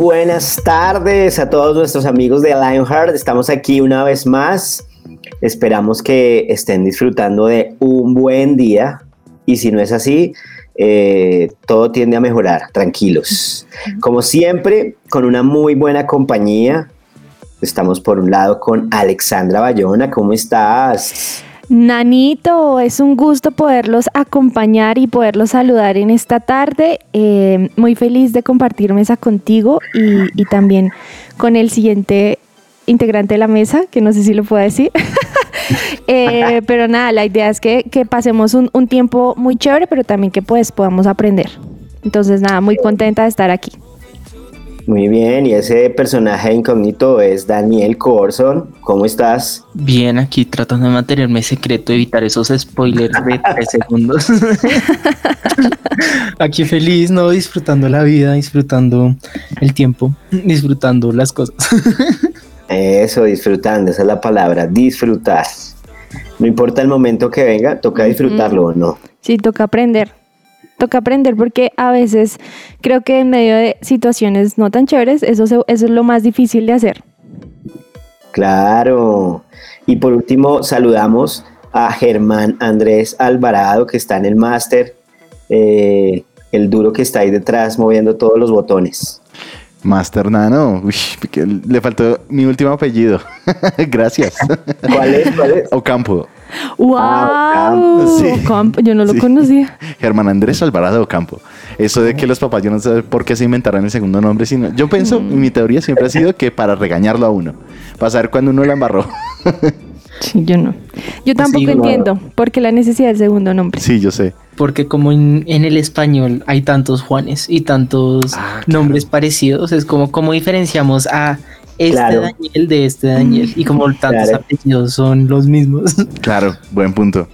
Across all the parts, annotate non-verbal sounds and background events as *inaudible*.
buenas tardes a todos nuestros amigos de Lionheart. Estamos aquí una vez más. Esperamos que estén disfrutando de un buen día. Y si no es así, eh, todo tiende a mejorar. Tranquilos. Como siempre, con una muy buena compañía. Estamos por un lado con Alexandra Bayona. ¿Cómo estás? Nanito, es un gusto poderlos acompañar y poderlos saludar en esta tarde. Eh, muy feliz de compartir mesa contigo y, también con el siguiente integrante de la mesa, que no sé si lo puedo decir. *laughs* eh, pero nada, la idea es que, que pasemos un, un, tiempo muy chévere, pero también que pues podamos aprender. Entonces nada, muy contenta de estar aquí. Muy bien, y ese personaje incógnito es Daniel Corson. ¿Cómo estás? Bien, aquí tratando de mantenerme secreto, evitar esos spoilers de *laughs* tres segundos. *laughs* aquí feliz, ¿no? Disfrutando la vida, disfrutando el tiempo, disfrutando las cosas. *laughs* Eso, disfrutando, esa es la palabra, disfrutar. No importa el momento que venga, toca disfrutarlo o no. Sí, toca aprender toca aprender porque a veces creo que en medio de situaciones no tan chéveres, eso, se, eso es lo más difícil de hacer. Claro. Y por último, saludamos a Germán Andrés Alvarado, que está en el máster, eh, el duro que está ahí detrás moviendo todos los botones. Master Nano, Uy, le faltó mi último apellido. *laughs* Gracias. ¿Cuál es? ¿Cuál es? Ocampo. ¡Wow! Sí. Ocampo. Yo no lo sí. conocía. Germán Andrés Alvarado Ocampo. Eso de que los papás, yo no sé por qué se inventaron el segundo nombre, sino yo pienso, mm. mi teoría siempre ha sido que para regañarlo a uno, para saber cuando uno la embarró. Sí, yo no. Yo tampoco sí, entiendo por qué la necesidad del segundo nombre. Sí, yo sé. Porque como en, en el español hay tantos Juanes y tantos ah, claro. nombres parecidos, es como cómo diferenciamos a este claro. Daniel de este Daniel y como *laughs* tantos claro. apellidos son los mismos. *laughs* Claro, buen punto.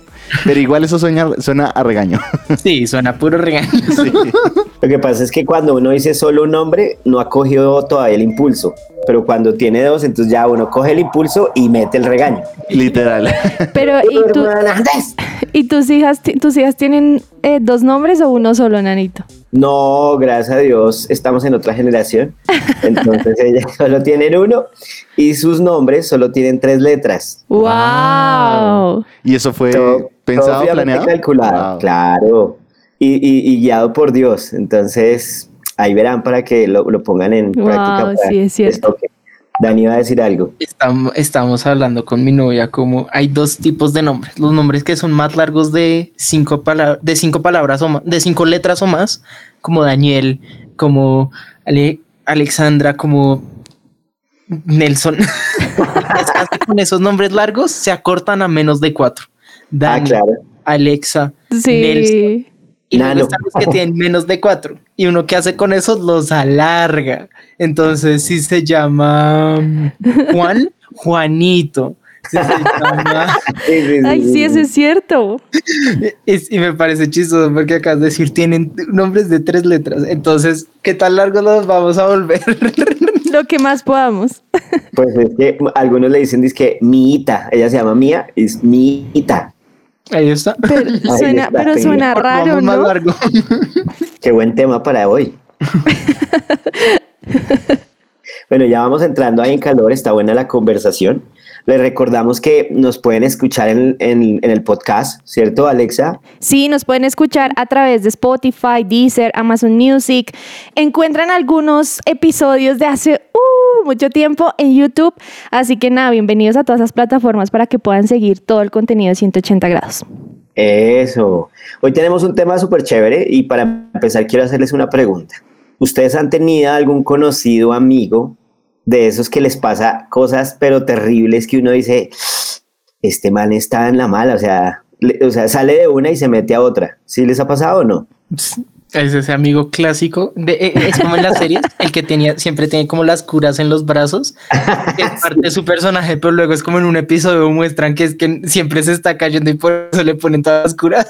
Pero igual eso suena, suena a regaño. *laughs* Sí, suena puro regaño. Sí. Lo que pasa es que cuando uno dice solo un nombre, no ha cogido todavía el impulso. Pero cuando tiene dos, entonces ya uno coge el impulso y mete el regaño. Literal. Pero, ¿y, tú, ¿y tus, hijas, tus hijas tienen eh, dos nombres o uno solo, Nanito? No, gracias a Dios, estamos en otra generación. Entonces *laughs* ellas solo tienen uno y sus nombres solo tienen tres letras. ¡Wow! ¿Y eso fue todo, pensado, todo planeado? calculado, wow. claro. Y, y, y, guiado por Dios. Entonces, ahí verán para que lo, lo pongan en wow, práctica. Sí, es cierto. Dani iba a decir algo. Estamos, estamos hablando con mi novia como hay dos tipos de nombres. Los nombres que son más largos de cinco, palabras de cinco palabras o más, de cinco letras o más, como Daniel, como Ale Alexandra, como Nelson. *laughs* con esos nombres largos se acortan a menos de cuatro. Dani, ah, claro. Alexa, sí. Nelson. Y luego están los que tienen menos de cuatro. Y uno que hace con esos los alarga. Entonces, si se llama Juan, Juanito. Si se llama... *laughs* Ay, sí, eso es cierto. Y me parece chistoso porque acabas de decir, tienen nombres de tres letras. Entonces, ¿qué tan largos los vamos a volver? *laughs* Lo que más podamos. Pues es que algunos le dicen, dice que Miita, ella se llama Mía, es Miita. Ahí está. Pero *laughs* Ahí suena, está, pero suena raro, más ¿no? largo. *laughs* Qué buen tema para hoy. *laughs* bueno, ya vamos entrando ahí en calor, está buena la conversación. Les recordamos que nos pueden escuchar en, en, en, el podcast, ¿cierto, Alexa? Sí, nos pueden escuchar a través de Spotify, Deezer, Amazon Music. Encuentran algunos episodios de hace uh, mucho tiempo en YouTube. Así que nada, bienvenidos a todas esas plataformas para que puedan seguir todo el contenido de 180 grados. Eso. Hoy tenemos un tema súper chévere y para empezar quiero hacerles una pregunta. ¿Ustedes han tenido algún conocido amigo de esos que les pasa cosas pero terribles que uno dice, este man está en la mala, o sea, le, o sea, sale de una y se mete a otra. ¿Sí les ha pasado o no? Es ese amigo clásico. De, eh, es como en las *laughs* series, el que tenía, siempre tiene como las curas en los brazos. que es parte de su personaje, pero luego es como en un episodio muestran que es que siempre se está cayendo y por eso le ponen todas las curas.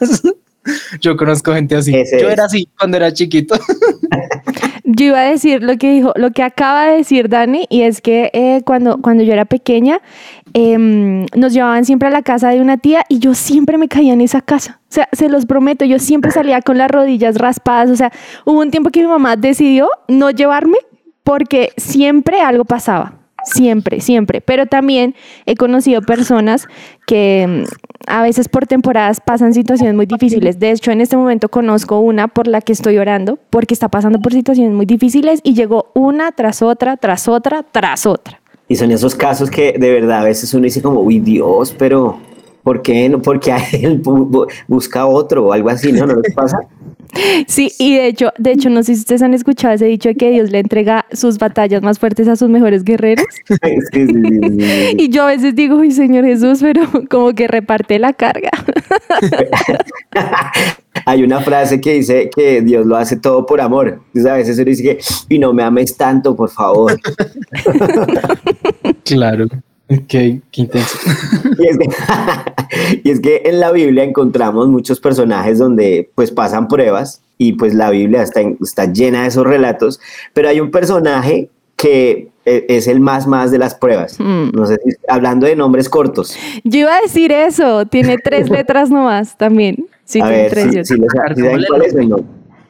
*laughs* Yo conozco gente así. Ese Yo es. era así cuando era chiquito. *laughs* Yo iba a decir lo que dijo, lo que acaba de decir Dani, y es que eh, cuando, cuando yo era pequeña, em, nos llevaban siempre a la casa de una tía y yo siempre me caía en esa casa. O sea, se los prometo, yo siempre salía con las rodillas raspadas. O sea, hubo un tiempo que mi mamá decidió no llevarme porque siempre algo pasaba. Siempre, siempre. Pero también he conocido personas que mm, a veces por temporadas pasan situaciones muy difíciles. De hecho, en este momento conozco una por la que estoy orando porque está pasando por situaciones muy difíciles y llegó una tras otra, tras otra, tras otra. Y son esos casos que de verdad a veces uno dice como, uy Dios, pero ¿por qué no? Porque a él bu- bu- busca otro o algo así, ¿no? ¿No les pasa? *laughs* Sí, y de hecho, de hecho, no sé si ustedes han escuchado ese dicho de que Dios le entrega sus batallas más fuertes a sus mejores guerreros. *laughs* Sí, sí, sí, sí, sí. *laughs* Y yo a veces digo, uy, Señor Jesús, pero como que reparte la carga. Hay una frase que dice que Dios lo hace todo por amor. Entonces a veces uno dice que, y no me ames tanto, por favor. Claro. Ok, qué intenso. *laughs* Y es, que, *laughs* y es que en la Biblia encontramos muchos personajes donde pues pasan pruebas y pues la Biblia está, en- está llena de esos relatos, pero hay un personaje que eh, es el más más de las pruebas. Mm. No sé si hablando de nombres cortos. Yo iba a decir eso, tiene tres *laughs* letras nomás también. Sí, a tiene ver, tres. si, yo- si les- si saben cuál es o no.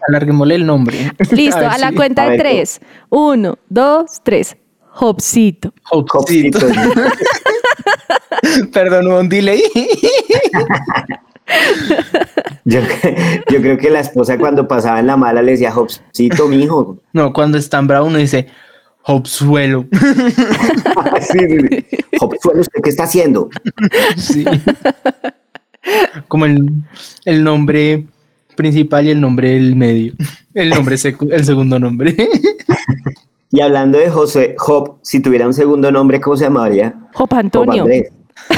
Alarguémosle el nombre. Listo, ver a la si- cuenta A de ver, tres. Uno, dos, tres. Hopsito. Hopsito. *laughs* Perdón, hubo un delay. *laughs* Yo, yo creo que la esposa cuando pasaba en la mala le decía, Hopsito, mi hijo. No, cuando está en bravo uno dice Hopsuelo. *laughs* sí, sí, sí. Hopsuelo, ¿usted qué está haciendo? Sí. Como el, el nombre principal y el nombre del medio. El nombre secu- el segundo nombre. Y hablando de José, Job, si tuviera un segundo nombre, ¿cómo se llamaría? Hop Job Antonio. Andrés.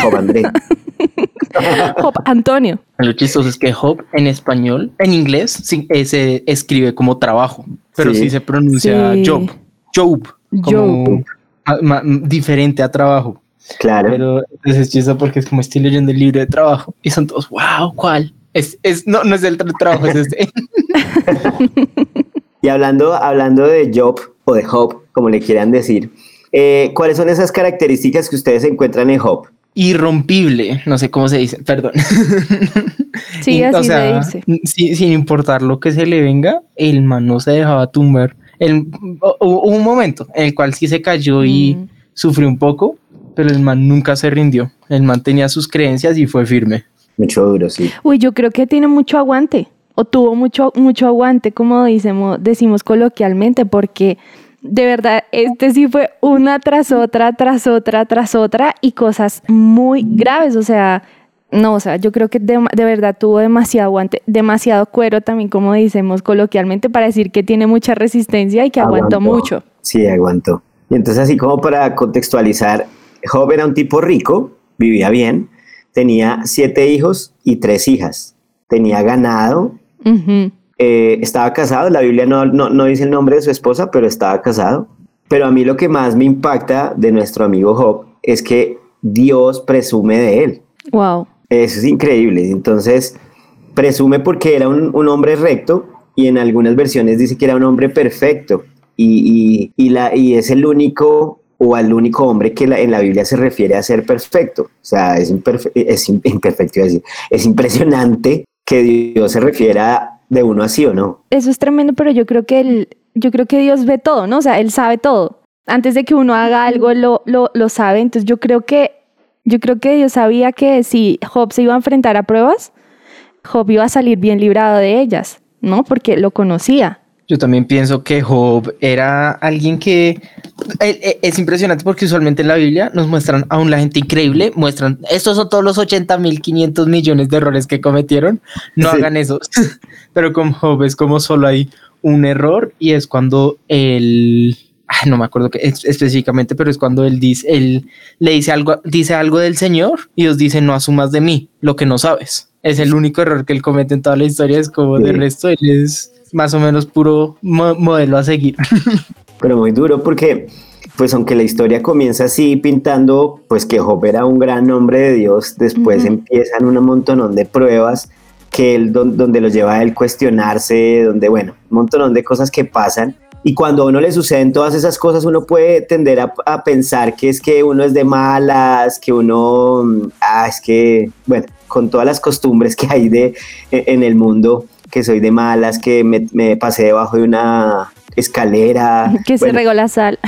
Job Andrés. *laughs* Hop Antonio. Lo chistoso es que Hop en español, en inglés, sí, eh, se escribe como trabajo, pero sí, Sí. se pronuncia Sí. job. Job. Como Job. ma- diferente a trabajo. Claro. Pero es es chistoso porque es como estoy leyendo el libro de trabajo y son todos, wow, ¿cuál? Es, es, no, no es el tra- trabajo, es este. *laughs* Y hablando, hablando de Job o de Job, como le quieran decir, eh, ¿cuáles son esas características que ustedes encuentran en Job? Irrompible, no sé cómo se dice, perdón. *laughs* Sí, Y, así de irse. sí, sin importar lo que se le venga, el man no se dejaba tumbar. El, hu- hubo un momento en el cual sí se cayó y Mm. sufrió un poco, pero el man nunca se rindió. El man tenía sus creencias y fue firme. Mucho duro, sí. Uy, yo creo que tiene mucho aguante, o tuvo mucho, mucho aguante, como decimos, decimos coloquialmente, porque de verdad, este sí fue una tras otra, tras otra, tras otra, y cosas muy graves, o sea, no, o sea, yo creo que de, de verdad tuvo demasiado aguante, demasiado cuero también, como decimos coloquialmente, para decir que tiene mucha resistencia y que aguantó Aguantó. mucho. Sí, aguantó. Y entonces, así como para contextualizar, Job era un tipo rico, vivía bien, tenía siete hijos y tres hijas, tenía ganado, Eh, estaba casado, la Biblia no, no, no dice el nombre de su esposa, pero estaba casado. Pero a mí lo que más me impacta de nuestro amigo Job es que Dios presume de él. Wow. Eso es increíble. Entonces, presume porque era un, un hombre recto y en algunas versiones dice que era un hombre perfecto. Y, y- y la, y es el único o al único hombre que la- en la Biblia se refiere a ser perfecto. O sea, es, imperfe- es im- imperfecto, es impresionante que Dios se refiera de uno así o no. Eso es tremendo, pero yo creo que él, yo creo que Dios ve todo, ¿no? O sea, él sabe todo. Antes de que uno haga algo, lo, lo, lo sabe. Entonces yo creo que, yo creo que Dios sabía que si Job se iba a enfrentar a pruebas, Job iba a salir bien librado de ellas, ¿no? Porque lo conocía. Yo también pienso que Job era alguien que eh, eh, es impresionante porque usualmente en la Biblia nos muestran a una gente increíble, muestran, estos son todos los 80 mil 500 millones de errores que cometieron, no Sí. hagan esos. *laughs* Pero con Job es como solo hay un error y es cuando él ah, no me acuerdo que específicamente, pero es cuando él dice, él le dice algo, dice algo del Señor y Dios dice, no asumas de mí lo que no sabes. Es el único error que él comete en toda la historia, es como de resto, él es más o menos puro modelo a seguir. *laughs* Pero muy duro porque, pues aunque la historia comienza así pintando, pues que Job era un gran hombre de Dios, después empiezan un montón de pruebas que él, donde lo lleva a él cuestionarse, donde, bueno, un montón de cosas que pasan. Y cuando a uno le suceden todas esas cosas, uno puede tender a, pensar que es que uno es de malas, que uno, ah, es que, bueno, con todas las costumbres que hay de, e, en el mundo, que soy de malas, que me, me pasé debajo de una escalera. *laughs* Que se regó la sal.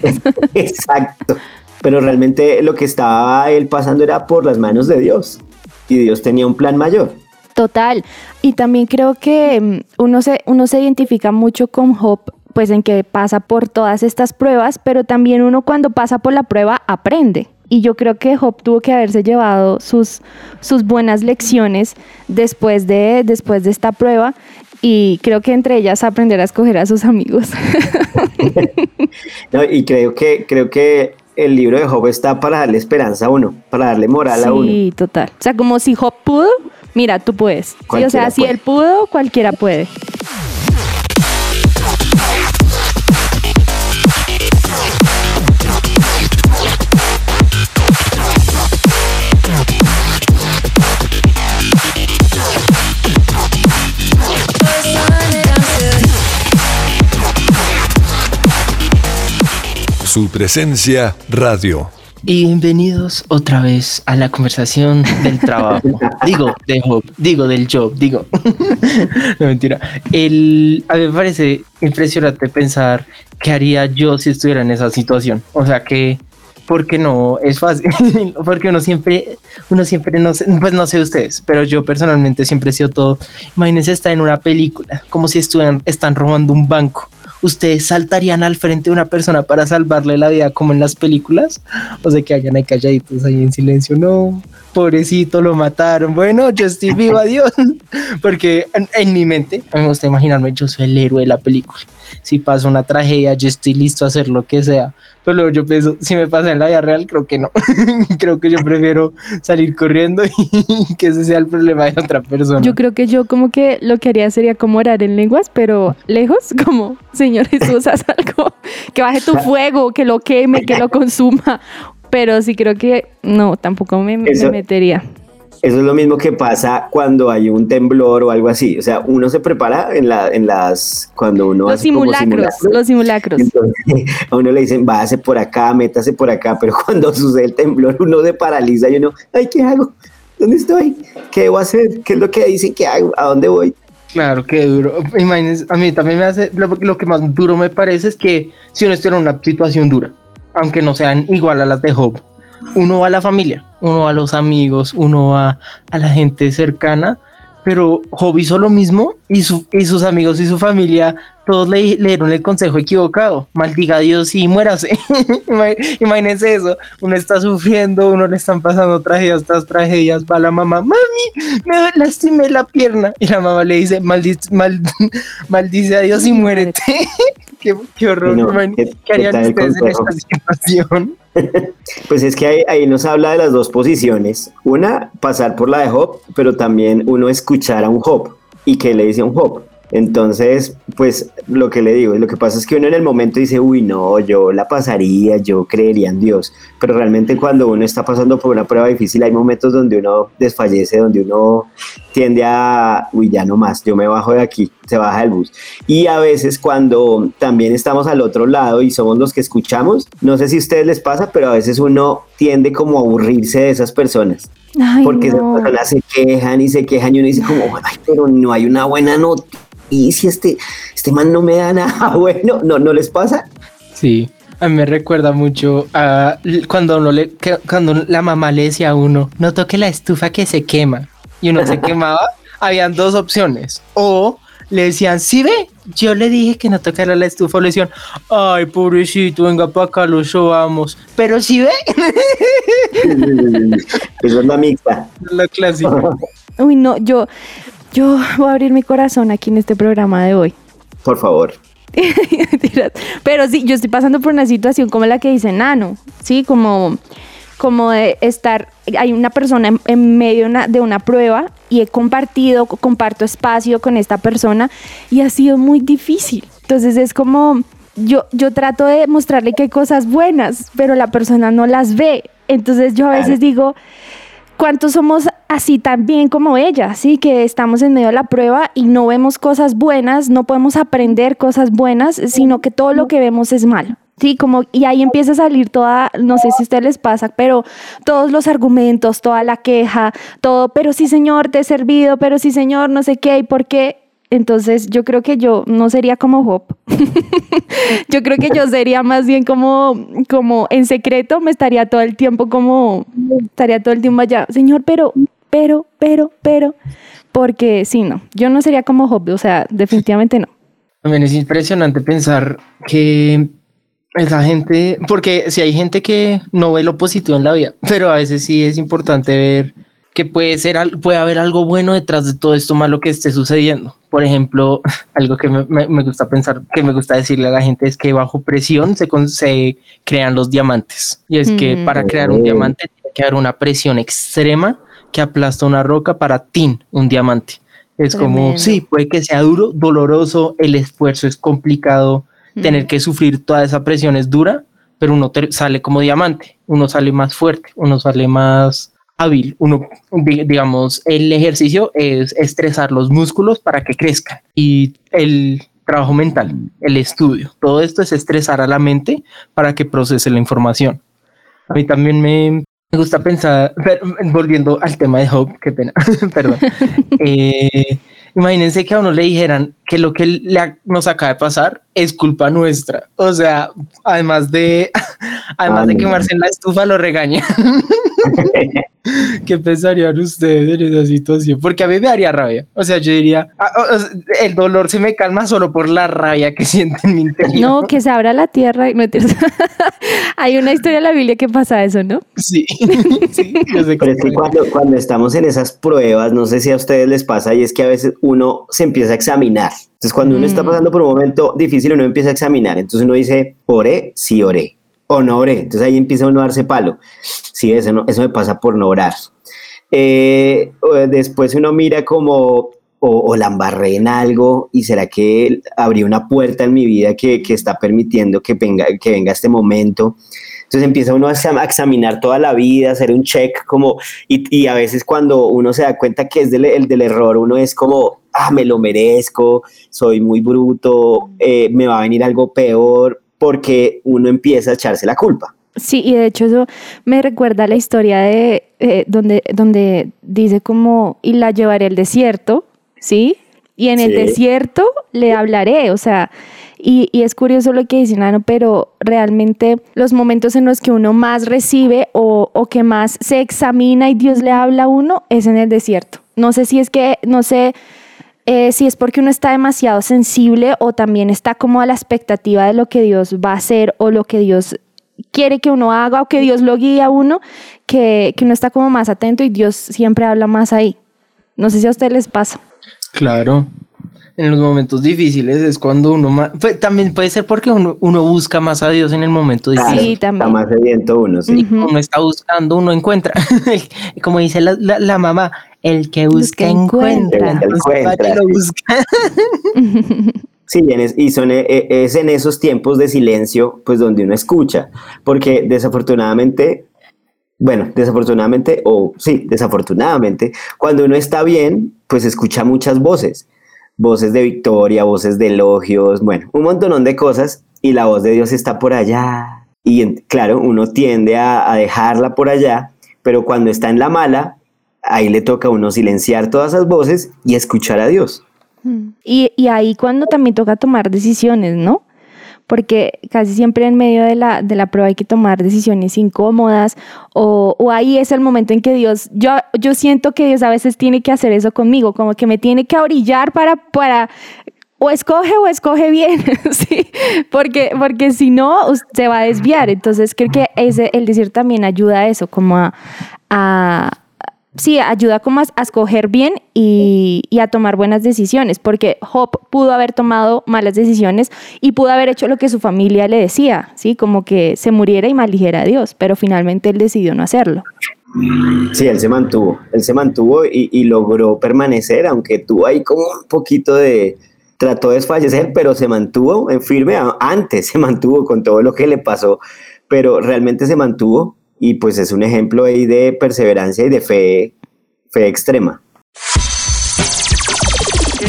*laughs* exacto. Pero realmente lo que estaba él pasando era por las manos de Dios. Y Dios tenía un plan mayor. Total. Y también creo que mm, uno se, uno se identifica mucho con Job, pues en que pasa por todas estas pruebas, pero también uno cuando pasa por la prueba aprende. Y yo creo que Job tuvo que haberse llevado sus, sus buenas lecciones después de, después de esta prueba y creo que entre ellas aprender a escoger a sus amigos. *laughs* y creo que, creo que el libro de Job está para darle esperanza a uno, para darle moral a uno. Sí, total. O sea, como si Job pudo, mira, tú puedes. o sea, si él pudo, cualquiera puede. Su presencia radio. Y bienvenidos otra vez a la conversación del trabajo. *laughs* digo, de job, digo del job, digo. *laughs* no mentira. El, a mí me parece impresionante pensar qué haría yo si estuviera en esa situación. O sea que, porque no es fácil, *laughs* porque uno siempre, uno siempre no sé, pues no sé ustedes, pero yo personalmente siempre he sido todo. Imagínense estar en una película, como si estuvieran, están robando un banco ¿ustedes saltarían al frente de una persona para salvarle la vida como en las películas? O sea, que hayan ahí calladitos ahí en silencio, no, pobrecito, lo mataron. Bueno, yo estoy vivo, *laughs* adiós. Porque en, mi mente, me gusta imaginarme, yo soy el héroe de la película. Si pasa una tragedia, yo estoy listo a hacer lo que sea. Pero luego yo pienso, si me pasa en la vida real, creo que no. *laughs* creo que yo prefiero salir corriendo y *laughs* que ese sea el problema de otra persona. Yo creo que yo como que lo que haría sería como orar en lenguas, pero lejos, *laughs* como, Señor Jesús, haz algo, que baje tu fuego, que lo queme, que lo consuma. Pero sí creo que no, tampoco me, me metería. Eso es lo mismo que pasa cuando hay un temblor o algo así. O sea, uno se prepara en, la, en las. Cuando uno. Los simulacros, Los simulacros. *laughs* a uno le dicen, váyase por acá, métase por acá. Pero *laughs* cuando sucede el temblor, uno se paraliza y uno, ay, ¿qué hago? ¿Dónde estoy? ¿Qué debo hacer? ¿Qué es lo que dicen que hago? ¿A dónde voy? Claro, qué duro. Imagínense, a mí también me hace. Lo, lo que más duro me parece es que si uno estuviera en una situación dura, aunque no sean igual a las de Job uno va a la familia, uno va a los amigos, uno va a la gente cercana, pero Job hizo lo mismo y, y sus amigos y su familia todos le, dieron el consejo equivocado. Maldiga a Dios y muérase. *laughs* Imagínense eso. Uno está sufriendo, uno le están pasando tragedias tras tragedias. Va la mamá, mami, me lastimé la pierna. Y la mamá le dice, maldice, *laughs* maldice a Dios y muérete. *laughs* qué, horror. ¿Qué, harían ustedes en esta situación? *laughs* Pues es que ahí, nos habla de las dos posiciones. Una, pasar por la de Job, pero también uno escuchar a un Job. ¿Y qué le dice a un Job? Entonces, pues lo que le digo, lo que pasa es que uno en el momento dice, uy, no, yo la pasaría, yo creería en Dios, pero realmente cuando uno está pasando por una prueba difícil hay momentos donde uno desfallece, donde uno tiende a, uy, ya no más, yo me bajo de aquí, se baja el bus. Y a veces cuando también estamos al otro lado y somos los que escuchamos, no sé si a ustedes les pasa, pero a veces uno tiende como a aburrirse de esas personas. porque esas personas se quejan y se quejan y uno dice como, ay, pero no hay una buena nota y si este, este man no me da nada *laughs* bueno, ¿no, ¿no les pasa? Sí, a mí me recuerda mucho a cuando, uno le, cuando la mamá le decía a uno, no toque la estufa que se quema, y uno se *laughs* quemaba, habían dos opciones, o le decían, sí ve, yo le dije que no tocara la estufa, o le decían, ay, pobrecito, venga para acá, lo sobamos, pero sí ve. Eso *laughs* es la mixta. La clásica. Uy, no, yo, yo voy a abrir mi corazón aquí en este programa de hoy. Por favor. *laughs* Pero sí, yo estoy pasando por una situación como la que dice Nano, ¿sí? Como, como de estar, hay una persona en, medio de una, de una prueba y he compartido, comparto espacio con esta persona y ha sido muy difícil. Entonces es como, yo, yo trato de mostrarle que hay cosas buenas, pero la persona no las ve. Entonces yo a veces digo, ¿cuántos somos así tan bien como ella? Sí, que estamos en medio de la prueba y no vemos cosas buenas, no podemos aprender cosas buenas, sino que todo lo que vemos es malo. Sí, como, y ahí empieza a salir toda, no sé si a ustedes les pasa, pero todos los argumentos, toda la queja, todo, pero sí, señor, te he servido, pero sí, señor, no sé qué, y por qué. Entonces yo creo que yo no sería como Job. *laughs* yo creo que yo sería más bien como, como en secreto, me estaría todo el tiempo como, estaría todo el tiempo allá, Señor, pero, pero, pero, pero, porque sí, no, yo no sería como Job, o sea, definitivamente no. También es impresionante pensar que esa gente, porque si hay gente que no ve lo positivo en la vida, *laughs* pero a veces sí es importante ver que puede ser puede haber algo bueno detrás de todo esto malo que esté sucediendo. Por ejemplo, *laughs* algo que me, gusta pensar, que me gusta decirle a la gente es que bajo presión se, se crean los diamantes. Y es que para crear un diamante tiene que haber una presión extrema que aplasta una roca para tin, un diamante. Es como, sí, puede que sea duro, doloroso, el esfuerzo es complicado, tener que sufrir toda esa presión es dura, pero uno sale como diamante, uno sale más fuerte, uno sale más hábil. Uno, digamos, el ejercicio es estresar los músculos para que crezcan y el trabajo mental, el estudio, todo esto es estresar a la mente para que procese la información. A mí también me, gusta pensar, volviendo al tema de Hope, qué pena, *laughs* perdón. Eh, imagínense que a uno le dijeran que lo que nos acaba de pasar es culpa nuestra. O sea, además de, *laughs* además de quemarse en la estufa, lo regaña. *laughs* *laughs* ¿Qué pensarían ustedes en esa situación? Porque a mí me daría rabia. O sea, yo diría, ah, el dolor se me calma solo por la rabia que siento en mi interior. No, que se abra la tierra. No *laughs* Hay una historia en la Biblia que pasa eso, ¿no? Sí. *laughs* sí Pero es que cuando, cuando estamos en esas pruebas, no sé si a ustedes les pasa, y es que a veces uno se empieza a examinar. Entonces, cuando uno está mm. pasando por un momento difícil, uno empieza a examinar. Entonces uno dice, oré, sí oré o no oré. Entonces ahí empieza uno a darse palo. Sí, eso, no, eso me pasa por no orar. Eh, después uno mira como, o, la embarré en algo, y será que abrí una puerta en mi vida que, que está permitiendo que venga, que venga este momento. Entonces empieza uno a examinar toda la vida, hacer un check, como, y, y a veces cuando uno se da cuenta que es del, el del error, uno es como, ah, me lo merezco, soy muy bruto, eh, me va a venir algo peor, porque uno empieza a echarse la culpa. Sí, y de hecho eso me recuerda a la historia de eh, donde, donde dice como, y la llevaré al desierto, ¿sí? Y en el desierto le hablaré, o sea, y, y, es curioso lo que dice Nano, pero realmente los momentos en los que uno más recibe o, o, que más se examina y Dios le habla a uno es en el desierto. No sé si es que, no sé eh, si es porque uno está demasiado sensible o también está como a la expectativa de lo que Dios va a hacer o lo que Dios quiere que uno haga o que Dios lo guíe a uno, que, que uno está como más atento y Dios siempre habla más ahí. No sé si a ustedes les pasa. Claro, en los momentos difíciles es cuando uno más, pues, también puede ser porque uno, uno, busca más a Dios en el momento difícil. Sí, también. Está más sediento uno, sí. Uno está buscando, uno encuentra. *laughs* Como dice la, la, mamá, el que busca, encuentra. El que encuentra. Lo busca. *laughs* Sí, y son, eh, eh, es en esos tiempos de silencio, pues donde uno escucha, porque desafortunadamente, bueno, desafortunadamente, o sí, desafortunadamente, cuando uno está bien, pues escucha muchas voces voces de victoria, voces de elogios, bueno, un montón de cosas y la voz de Dios está por allá. Y claro, uno tiende a, dejarla por allá, pero cuando está en la mala, ahí le toca a uno silenciar todas esas voces y escuchar a Dios. Mm. Y, y ahí cuando también toca tomar decisiones, ¿no? porque casi siempre en medio de la, de la prueba hay que tomar decisiones incómodas o, o, ahí es el momento en que Dios, yo, yo siento que Dios a veces tiene que hacer eso conmigo, como que me tiene que orillar para, para o escoge o escoge bien, *laughs* ¿sí? Porque, porque si no, se va a desviar. Entonces creo que ese, el decir también ayuda a eso, como a, a sí, ayuda como a, a escoger bien y, a tomar buenas decisiones, porque Job pudo haber tomado malas decisiones y pudo haber hecho lo que su familia le decía, ¿sí? Como que se muriera y maldijera a Dios, pero finalmente él decidió no hacerlo. Sí, él se mantuvo, él se mantuvo y, y logró permanecer, aunque tuvo ahí como un poquito de, trató de desfallecer, pero se mantuvo en firme, antes se mantuvo con todo lo que le pasó, pero realmente se mantuvo y pues es un ejemplo ahí de perseverancia y de fe, fe extrema.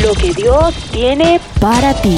Lo que Dios tiene Para ti.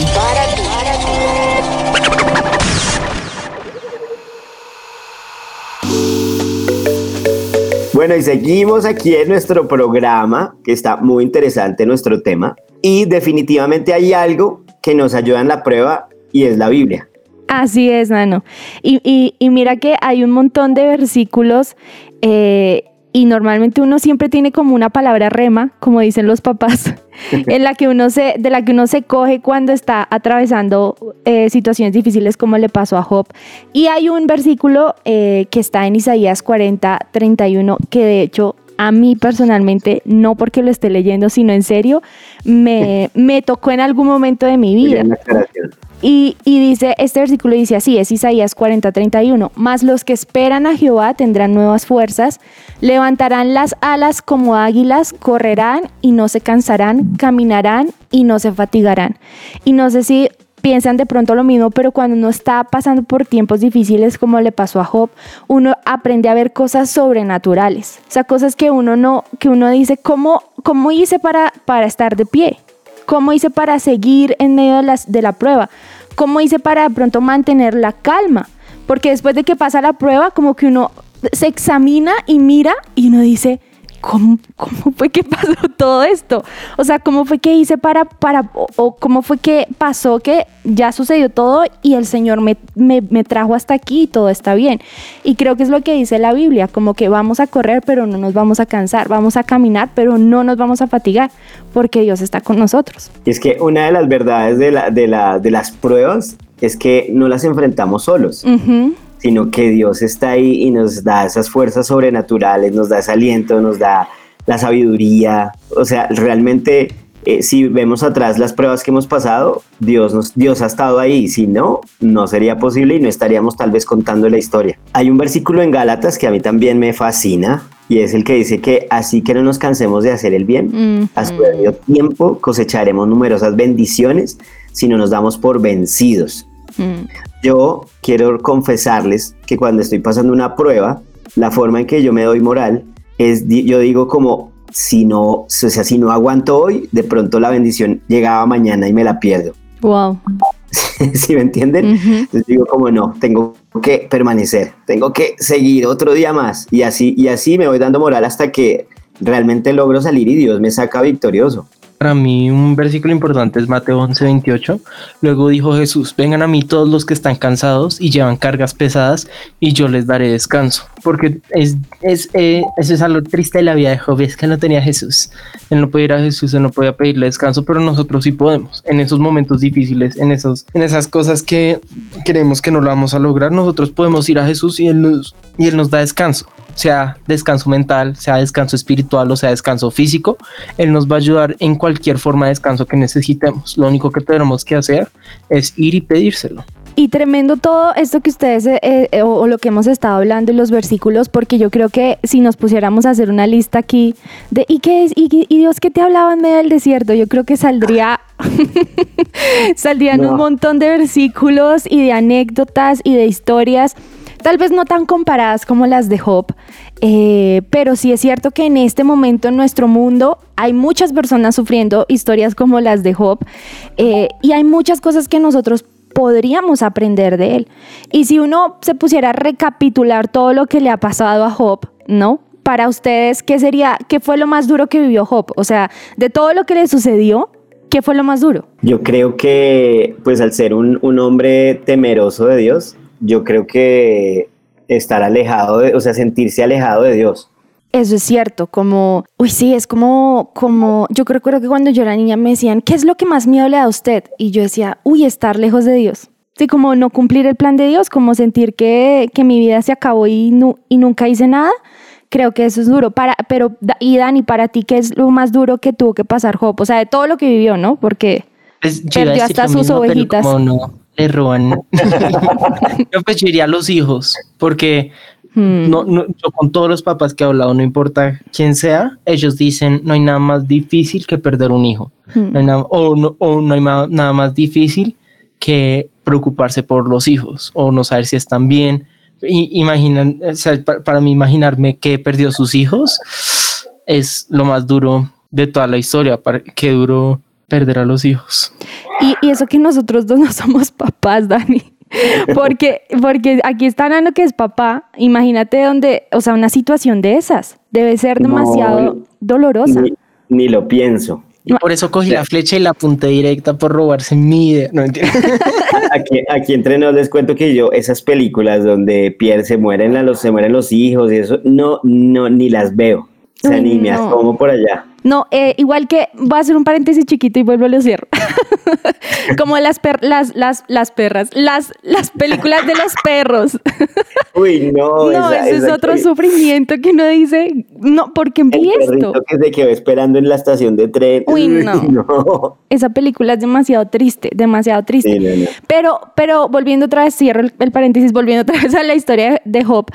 Bueno, y seguimos aquí en nuestro programa, que está muy interesante nuestro tema, y definitivamente hay algo que nos ayuda en la prueba y es la Biblia. Así es, Nano. Y, y- y mira que hay un montón de versículos eh, y normalmente uno siempre tiene como una palabra rema, como dicen los papás, *laughs* en la que uno se, de la que uno se coge cuando está atravesando eh, situaciones difíciles como le pasó a Job. Y hay un versículo eh, que está en Isaías 40, 31, que de hecho a mí personalmente, no porque lo esté leyendo, sino en serio, me, *laughs* me tocó en algún momento de mi vida. Y dice, este versículo dice así, es Isaías 40, 31, mas los que esperan a Jehová tendrán nuevas fuerzas, levantarán las alas como águilas, correrán y no se cansarán, caminarán y no se fatigarán. Y no sé si piensan de pronto lo mismo, pero cuando uno está pasando por tiempos difíciles como le pasó a Job, uno aprende a ver cosas sobrenaturales, o sea, cosas que uno no, que uno dice, ¿cómo, cómo hice para, para estar de pie? ¿Cómo hice para seguir en medio de, las, de la prueba? ¿Cómo hice para de pronto mantener la calma? Porque después de que pasa la prueba, como que uno se examina y mira y uno dice, ¿cómo, cómo fue que *laughs* pasó todo esto? O sea, ¿cómo fue que hice para, para o, o cómo fue que pasó que ya sucedió todo y el Señor me, me, me trajo hasta aquí y todo está bien? Y creo que es lo que dice la Biblia, como que vamos a correr, pero no nos vamos a cansar, vamos a caminar, pero no nos vamos a fatigar, porque Dios está con nosotros. Y es que una de las verdades de, la, de, la, de las pruebas es que no las enfrentamos solos, Ujú. Sino que Dios está ahí y nos da esas fuerzas sobrenaturales, nos da ese aliento, nos da la sabiduría. O sea, realmente, eh, si vemos atrás las pruebas que hemos pasado, Dios, nos, Dios ha estado ahí. Si no, no sería posible y no estaríamos tal vez contando la historia. Hay un versículo en Gálatas que a mí también me fascina. Y es el que dice que así que no nos cansemos de hacer el bien, a su debido tiempo cosecharemos numerosas bendiciones si no nos damos por vencidos. Mm. Yo quiero confesarles que cuando estoy pasando una prueba, la forma en que yo me doy moral es, yo digo como, si no, o sea, si no aguanto hoy, de pronto la bendición llegaba mañana y me la pierdo. Wow. *laughs* ¿Sí me entienden? Entonces digo como no, tengo que permanecer, tengo que seguir otro día más y así, y así me voy dando moral hasta que realmente logro salir y Dios me saca victorioso. Para mí un versículo importante es Mateo 11, 28. Luego dijo Jesús, vengan a mí todos los que están cansados y llevan cargas pesadas y yo les daré descanso. Porque es, es, eh, eso es algo triste de la vida de Job, es que no tenía Jesús. Él no podía ir a Jesús, él no podía pedirle descanso, pero nosotros sí podemos. En esos momentos difíciles, en, esos, en esas cosas que creemos que no lo vamos a lograr, nosotros podemos ir a Jesús y Él nos, y él nos da descanso. Sea descanso mental, sea descanso espiritual o sea descanso físico, Él nos va a ayudar en cualquier forma de descanso que necesitemos. Lo único que tenemos que hacer es ir y pedírselo. Y tremendo todo esto que ustedes, eh, eh, o, o lo que hemos estado hablando en los versículos, porque yo creo que si nos pusiéramos a hacer una lista aquí de ¿y qué es? ¿Y, y Dios qué te hablaba en medio del desierto? Yo creo que saldría, *laughs* saldrían No. un montón de versículos y de anécdotas y de historias, tal vez no tan comparadas como las de Job, eh, pero sí es cierto que en este momento en nuestro mundo hay muchas personas sufriendo historias como las de Job eh, y hay muchas cosas que nosotros podríamos aprender de él. Y si uno se pusiera a recapitular todo lo que le ha pasado a Job, ¿no? Para ustedes, ¿qué sería, qué fue lo más duro que vivió Job? O sea, de todo lo que le sucedió, ¿qué fue lo más duro? Yo creo que, pues al ser un, un hombre temeroso de Dios, yo creo que estar alejado, de, o sea, sentirse alejado de Dios. Eso es cierto, como, uy, sí, es como, como, yo creo, que cuando yo era niña me decían, ¿qué es lo que más miedo le da a usted? Y yo decía, uy, estar lejos de Dios. Sí, como no cumplir el plan de Dios, como sentir que, que mi vida se acabó y, nu- y nunca hice nada. creo que eso es duro. Para, pero, y Dani, para ti, ¿qué es lo más duro que tuvo que pasar Job? O sea, de todo lo que vivió, ¿no? Porque Pues, yo Perdió hasta sus mismo, pero ovejitas. como no le roban. *laughs* *laughs* yo pues yo iría a los hijos, porque hmm, no, no, yo con todos los papás que he hablado, no importa quién sea, ellos dicen no hay nada más difícil que perder un hijo. hmm. No hay nada, o, no, o no hay nada más difícil que preocuparse por los hijos o no saber si están bien. Y, imaginan, o sea, pa- para, mí imaginarme que perdió sus hijos es lo más duro de toda la historia. Para, qué duro perder a los hijos. Y, y eso que nosotros dos no somos papás, Dani. *laughs* Porque, porque aquí está Nano que es papá. Imagínate donde, o sea, una situación de esas debe ser No, demasiado dolorosa. Ni, ni lo pienso. Y por eso cogí la flecha y la apunté directa por robarse mi idea. No entiendo. *laughs* Aquí, aquí entre nos les cuento que yo, esas películas donde Pierre se mueren, la- los, se mueren los hijos y eso, no, no, ni las veo. O sea, Uy, ni me no. asomo por allá. No, eh, igual que voy a hacer un paréntesis chiquito y vuelvo a lo cierro. *laughs* Como las, per- las, las, las perras, las, las películas de los perros. *laughs* Uy, no. No, esa- ese es otro que- sufrimiento que uno dice, no, ¿por qué El vi esto? que se quedó esperando en la estación de tren. Uy, no. no. Esa película es demasiado triste, demasiado triste. Sí, no, no. Pero, pero volviendo otra vez, cierro el, el paréntesis, volviendo otra vez a la historia de Job,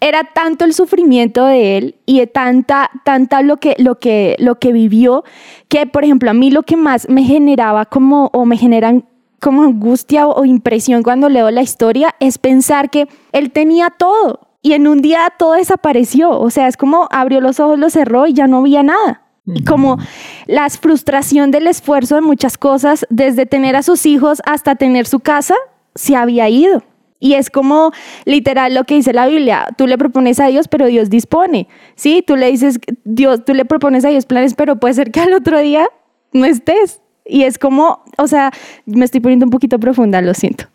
era tanto el sufrimiento de él y de tanta, tanta lo que, lo que, lo que vivió, que por ejemplo a mí lo que más me generaba como, o me generan como angustia o, o impresión cuando leo la historia es pensar que él tenía todo y en un día todo desapareció. O sea, es como abrió los ojos, los cerró y ya no veía nada. Y como la frustración del esfuerzo de muchas cosas, desde tener a sus hijos hasta tener su casa, se había ido. Y es como literal lo que dice la Biblia, tú le propones a Dios, pero Dios dispone. Sí, tú le dices, Dios, tú le propones a Dios planes, pero puede ser que al otro día no estés. Y es como, o sea, me estoy poniendo un poquito profunda, lo siento.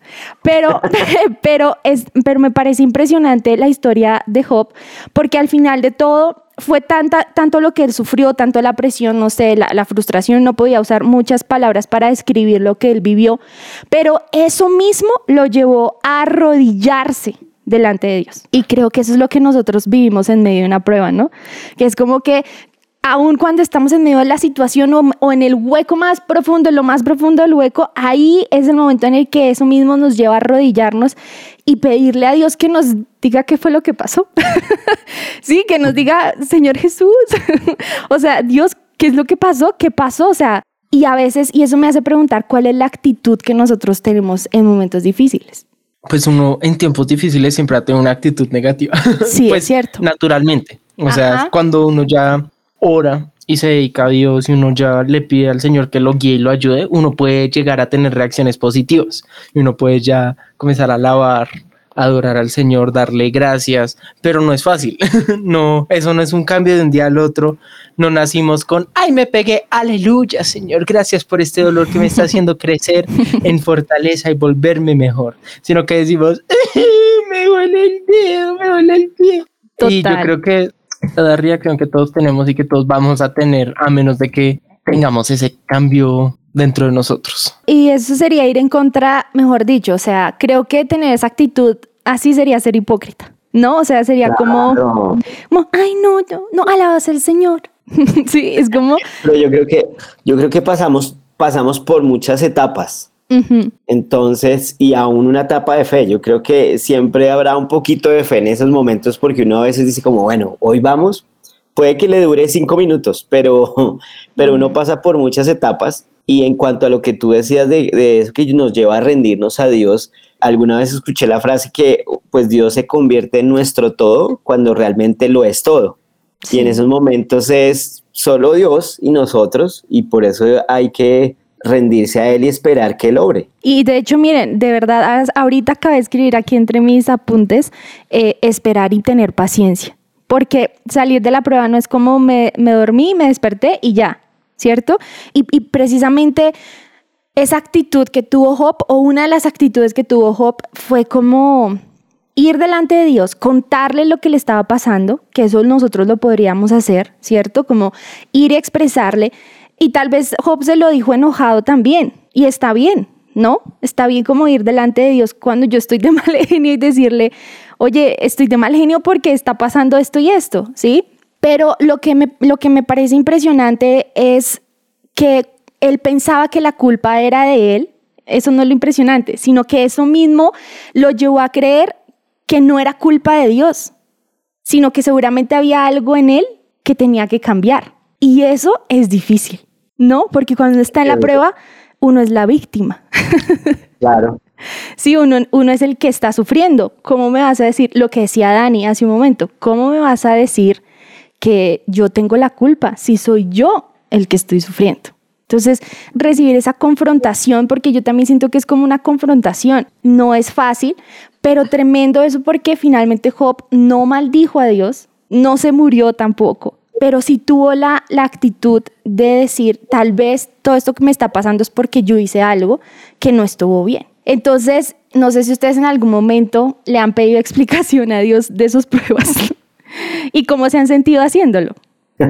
Pero, *laughs* pero, es, pero me parece impresionante la historia de Job, porque al final de todo fue tanta, tanto lo que él sufrió, tanto la presión, no sé, la, la frustración, no podía usar muchas palabras para describir lo que él vivió, pero eso mismo lo llevó a arrodillarse delante de Dios. Y creo que eso es lo que nosotros vivimos en medio de una prueba, ¿no? Que es como que aun cuando estamos en medio de la situación o, o en el hueco más profundo, en lo más profundo del hueco, ahí es el momento en el que eso mismo nos lleva a arrodillarnos y pedirle a Dios que nos diga qué fue lo que pasó. *laughs* sí, que nos diga, Señor Jesús, *laughs* o sea, Dios, ¿qué es lo que pasó? ¿Qué pasó? O sea, y a veces, y eso me hace preguntar cuál es la actitud que nosotros tenemos en momentos difíciles. Pues uno en tiempos difíciles siempre ha tenido una actitud negativa. *laughs* Sí, pues, es cierto. Naturalmente. O sea, cuando uno ya ora y se dedica a Dios y uno ya le pide al Señor que lo guíe y lo ayude, uno puede llegar a tener reacciones positivas y uno puede ya comenzar a alabar, adorar al Señor, darle gracias, pero no es fácil. *laughs* no, eso no es un cambio de un día al otro. No nacimos con, ay, me pegué, aleluya, Señor, gracias por este dolor que me está haciendo crecer en *laughs* fortaleza y volverme mejor, sino que decimos, *laughs* me duele el dedo, me duele el pie. Y yo Total. creo que la reacción que todos tenemos y que todos vamos a tener, a menos de que tengamos ese cambio dentro de nosotros. Y eso sería ir en contra, mejor dicho, o sea, creo que tener esa actitud así sería ser hipócrita, ¿no? O sea, sería como, Claro. como, ay, no, no, no, alabas al Señor. *laughs* sí, es como, Pero yo creo que, yo creo que pasamos, pasamos por muchas etapas. Entonces, y aún una etapa de fe, yo creo que siempre habrá un poquito de fe en esos momentos porque uno a veces dice como, bueno, hoy vamos, puede que le dure cinco minutos, pero, *laughs* pero uno pasa por muchas etapas. Y en cuanto a lo que tú decías de, de eso que nos lleva a rendirnos a Dios, alguna vez escuché la frase que pues Dios se convierte en nuestro todo cuando realmente lo es todo. Y en esos momentos es solo Dios y nosotros y por eso hay que rendirse a Él y esperar que Él obre. Y de hecho, miren, de verdad, ahorita acabé de escribir aquí entre mis apuntes, eh, esperar y tener paciencia. Porque salir de la prueba no es como me, me dormí, me desperté y ya, ¿cierto? Y, y precisamente esa actitud que tuvo Job, o una de las actitudes que tuvo Job, fue como ir delante de Dios, contarle lo que le estaba pasando, que eso nosotros lo podríamos hacer, ¿cierto? Como ir y expresarle. Y tal vez Job se lo dijo enojado también, y está bien, ¿no? Está bien como ir delante de Dios cuando yo estoy de *laughs* mal genio y decirle, oye, estoy de mal genio porque está pasando esto y esto, ¿sí? Pero lo que me, lo que me parece impresionante es que él pensaba que la culpa era de él. Eso no es lo impresionante, sino que eso mismo lo llevó a creer que no era culpa de Dios, sino que seguramente había algo en él que tenía que cambiar. Y eso es difícil, ¿no? Porque cuando está en la prueba, uno es la víctima. Claro. *laughs* Sí, uno, uno es el que está sufriendo. ¿Cómo me vas a decir lo que decía Dani hace un momento? ¿Cómo me vas a decir que yo tengo la culpa si soy yo el que estoy sufriendo? Entonces, recibir esa confrontación, porque yo también siento que es como una confrontación, no es fácil, pero tremendo eso porque finalmente Job no maldijo a Dios, no se murió tampoco, pero sí tuvo la, la actitud de decir, tal vez todo esto que me está pasando es porque yo hice algo que no estuvo bien. Entonces, no sé si ustedes en algún momento le han pedido *laughs* explicación a Dios de sus pruebas *laughs* y cómo se han sentido haciéndolo.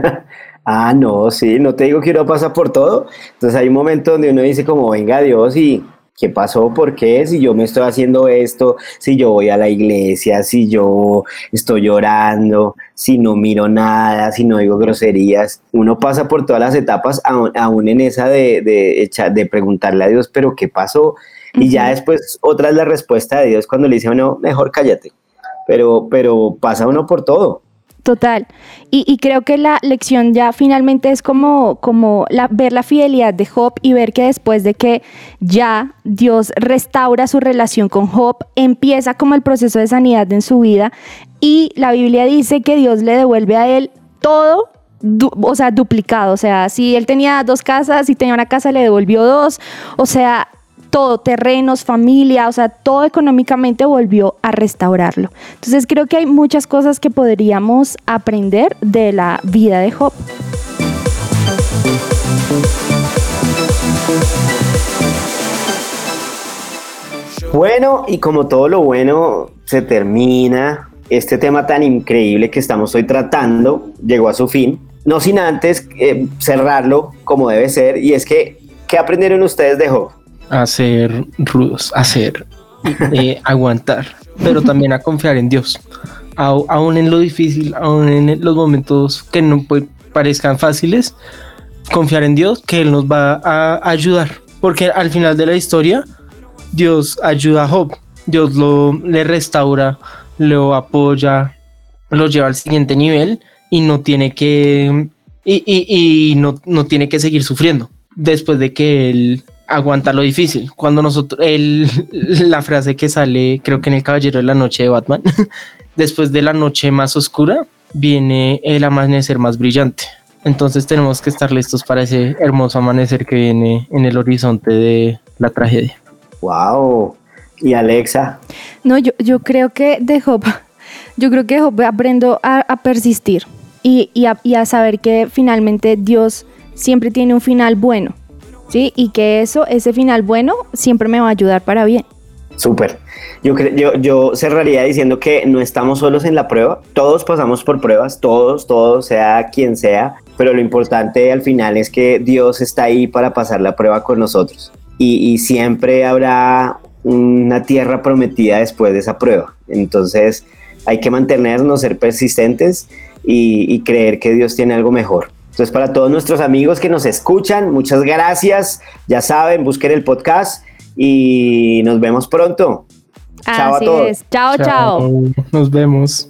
*laughs* ah, no, sí, no te digo que uno pasa por todo. Entonces hay un momento donde uno dice como, venga Dios y ¿qué pasó? ¿Por qué? Si yo me estoy haciendo esto, si yo voy a la iglesia, si yo estoy llorando, si no miro nada, si no digo groserías. Uno pasa por todas las etapas, aún, aún en esa de, de, de preguntarle a Dios, pero ¿qué pasó? Y ya después otra es la respuesta de Dios cuando le dice uno, mejor cállate. Pero, pero pasa uno por todo. Total. Y, y, creo que la lección ya finalmente es como, como la, ver la fidelidad de Job y ver que después de que ya Dios restaura su relación con Job, empieza como el proceso de sanidad en su vida y la Biblia dice que Dios le devuelve a él todo o sea, duplicado. O sea, si él tenía dos casas, si tenía una casa, le devolvió dos. O sea, todo, terrenos, familia, o sea, todo económicamente volvió a restaurarlo. Entonces creo que hay muchas cosas que podríamos aprender de la vida de Job. Bueno, y como todo lo bueno se termina, este tema tan increíble que estamos hoy tratando llegó a su fin, no sin antes eh, cerrarlo como debe ser, y es que, ¿qué aprendieron ustedes de Job? A ser rudos, a ser eh, *laughs* aguantar, pero también a confiar en Dios. aún en lo difícil, aún en los momentos que no parezcan fáciles, confiar en Dios que Él nos va a ayudar. Porque al final de la historia, Dios ayuda a Job. Dios lo le restaura, lo apoya, lo lleva al siguiente nivel y no tiene que y, y, y no, no tiene que seguir sufriendo después de que él aguanta lo difícil. Cuando nosotros, el, *laughs* la frase que sale, creo que en El Caballero de la Noche de Batman, *laughs* después de la noche más oscura, viene el amanecer más brillante. Entonces tenemos que estar listos para ese hermoso amanecer que viene en el horizonte de la tragedia. Wow. ¿Y Alexa? No, yo, yo creo que de Job, *laughs* yo creo que Job aprendo a, persistir y, y, a, y a saber que finalmente Dios siempre tiene un final bueno ¿sí? Y que eso, ese final bueno, siempre me va a ayudar para bien. Súper. Yo, yo, yo cerraría diciendo que no estamos solos en la prueba, todos pasamos por pruebas, todos, todos, sea quien sea, pero lo importante al final es que Dios está ahí para pasar la prueba con nosotros y, siempre habrá una tierra prometida después de esa prueba. Entonces hay que mantenernos, ser persistentes y creer que Dios tiene algo mejor. Entonces, para todos nuestros amigos que nos escuchan, muchas gracias. Ya saben, busquen el podcast y nos vemos pronto. chao a todos. chao, chao. Nos vemos.